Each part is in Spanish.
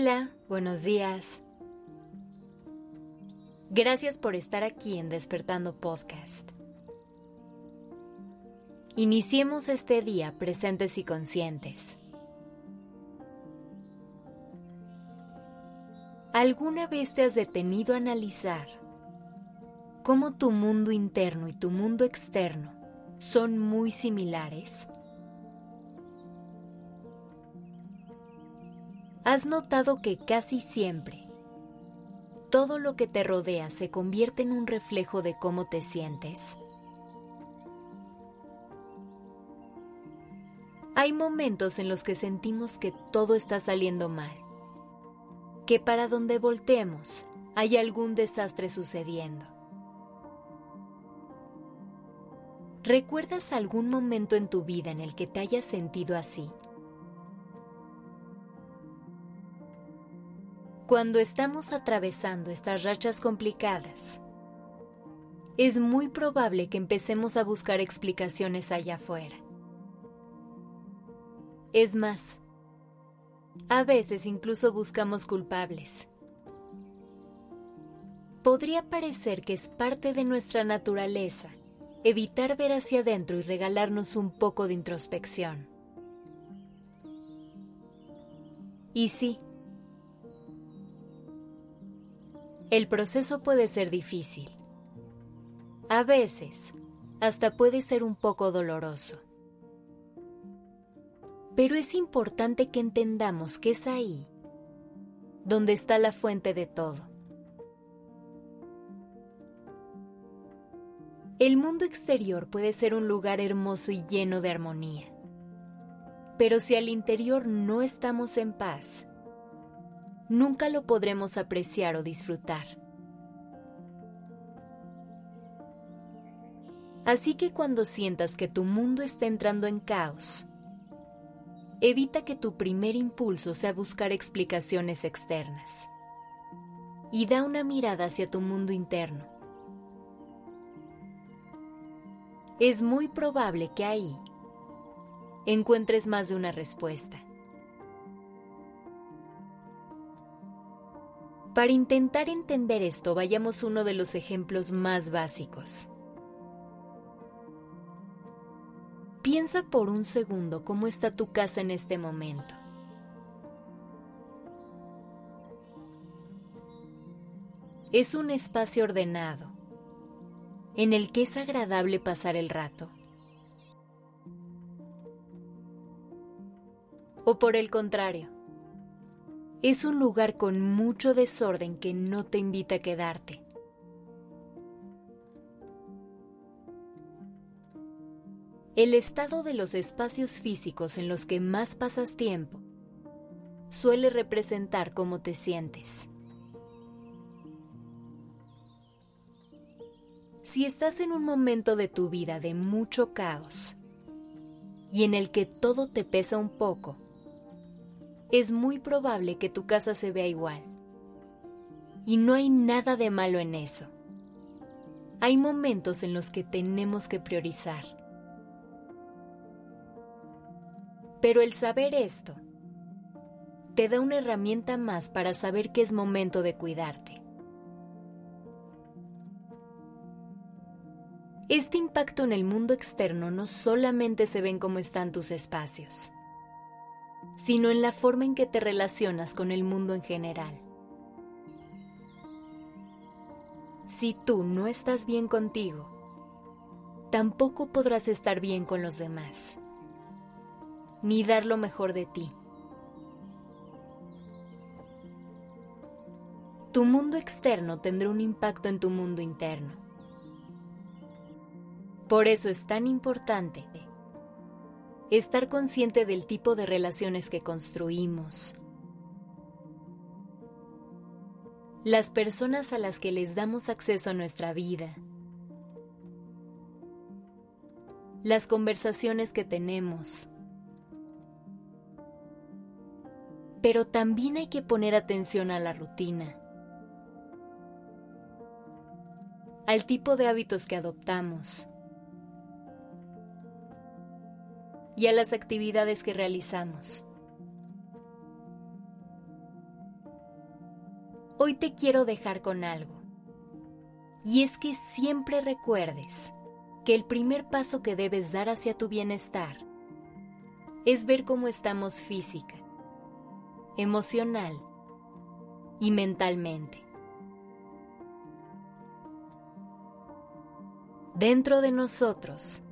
Hola, buenos días. Gracias por estar aquí en Despertando Podcast. Iniciemos este día presentes y conscientes. ¿Alguna vez te has detenido a analizar cómo tu mundo interno y tu mundo externo son muy similares? ¿Has notado que casi siempre todo lo que te rodea se convierte en un reflejo de cómo te sientes? Hay momentos en los que sentimos que todo está saliendo mal, que para donde volteemos hay algún desastre sucediendo. ¿Recuerdas algún momento en tu vida en el que te hayas sentido así? Cuando estamos atravesando estas rachas complicadas, es muy probable que empecemos a buscar explicaciones allá afuera. Es más, a veces incluso buscamos culpables. Podría parecer que es parte de nuestra naturaleza evitar ver hacia adentro y regalarnos un poco de introspección. Y sí, El proceso puede ser difícil. A veces, hasta puede ser un poco doloroso. Pero es importante que entendamos que es ahí donde está la fuente de todo. El mundo exterior puede ser un lugar hermoso y lleno de armonía. Pero si al interior no estamos en paz, nunca lo podremos apreciar o disfrutar. Así que cuando sientas que tu mundo está entrando en caos, evita que tu primer impulso sea buscar explicaciones externas y da una mirada hacia tu mundo interno. Es muy probable que ahí encuentres más de una respuesta. Para intentar entender esto, vayamos uno de los ejemplos más básicos. Piensa por un segundo cómo está tu casa en este momento. Es un espacio ordenado, en el que es agradable pasar el rato. O por el contrario, es un lugar con mucho desorden que no te invita a quedarte. El estado de los espacios físicos en los que más pasas tiempo suele representar cómo te sientes. Si estás en un momento de tu vida de mucho caos y en el que todo te pesa un poco, es muy probable que tu casa se vea igual. Y no hay nada de malo en eso. Hay momentos en los que tenemos que priorizar. Pero el saber esto te da una herramienta más para saber que es momento de cuidarte. Este impacto en el mundo externo no solamente se ven cómo están tus espacios, sino en la forma en que te relacionas con el mundo en general. Si tú no estás bien contigo, tampoco podrás estar bien con los demás, ni dar lo mejor de ti. Tu mundo externo tendrá un impacto en tu mundo interno. Por eso es tan importante estar consciente del tipo de relaciones que construimos, las personas a las que les damos acceso a nuestra vida, las conversaciones que tenemos. Pero también hay que poner atención a la rutina, al tipo de hábitos que adoptamos, y a las actividades que realizamos. hoy te quiero dejar con algo. Y es que siempre recuerdes que el primer paso que debes dar hacia tu bienestar es ver cómo estamos física, emocional y mentalmente. Dentro de nosotros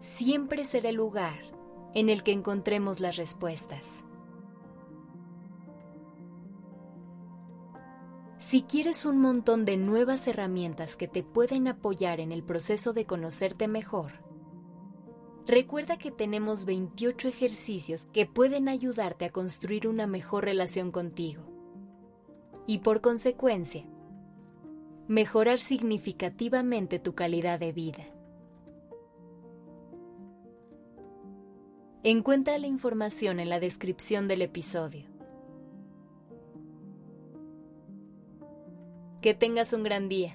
siempre será el lugar en el que encontremos las respuestas. Si quieres un montón de nuevas herramientas que te pueden apoyar en el proceso de conocerte mejor, recuerda que tenemos 28 ejercicios que pueden ayudarte a construir una mejor relación contigo y por consecuencia, mejorar significativamente tu calidad de vida. Encuentra la información en la descripción del episodio. Que tengas un gran día.